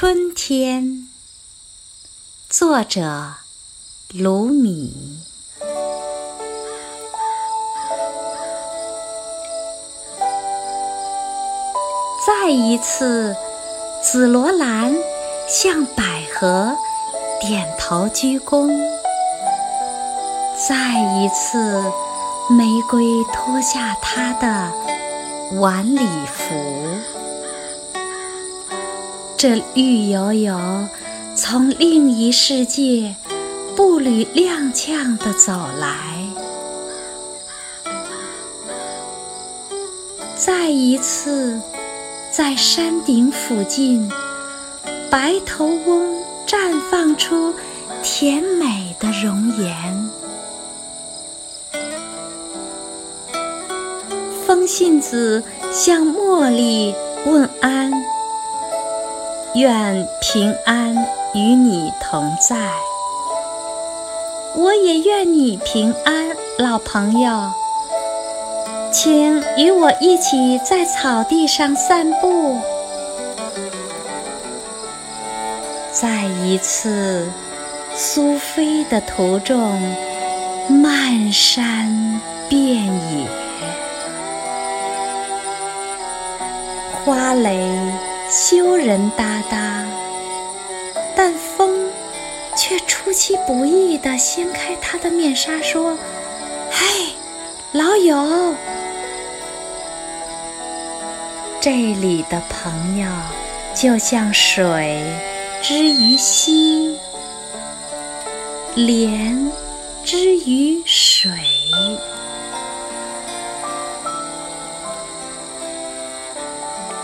春天，作者卢米。再一次，紫罗兰向百合点头鞠躬；再一次，玫瑰脱下它的晚礼服。这绿油油从另一世界步履踉跄地走来。再一次。在山顶附近，白头翁绽放出甜美的容颜。风信子向茉莉问安，愿平安与你同在。我也愿你平安，老朋友。请与我一起在草地上散步。再一次，苏菲的途中漫山遍野，花蕾羞人哒哒，但风却出其不意地掀开他的面纱，说：“嘿，老友。”这里的朋友，就像水之于溪，莲之于水。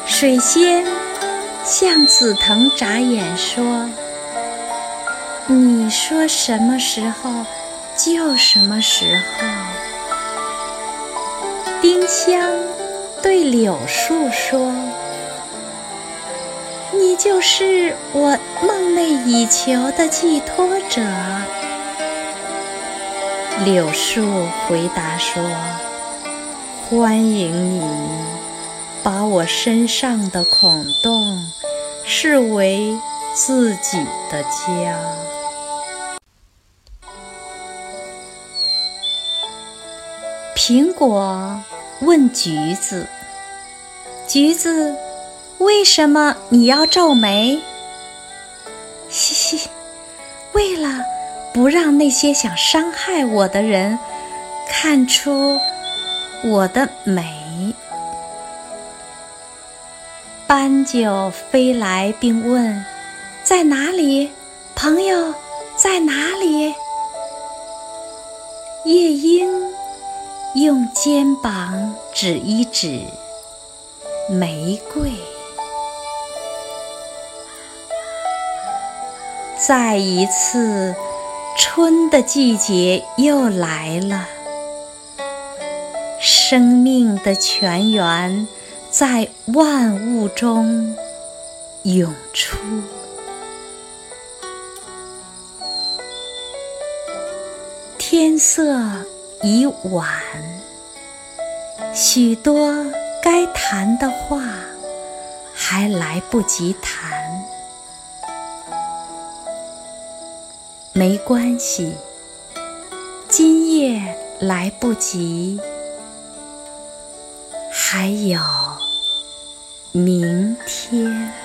水仙向紫藤眨眼说：“你说什么时候，就什么时候。”丁香。对柳树说：“你就是我梦寐以求的寄托者。”柳树回答说：“欢迎你，把我身上的孔洞视为自己的家。”苹果。问橘子：“橘子，为什么你要皱眉？”“嘻嘻，为了不让那些想伤害我的人看出我的美。”斑鸠飞来并问：“在哪里？朋友在哪里？”夜莺。用肩膀指一指玫瑰，再一次，春的季节又来了。生命的泉源在万物中涌出，天色。已晚，许多该谈的话还来不及谈。没关系，今夜来不及，还有明天。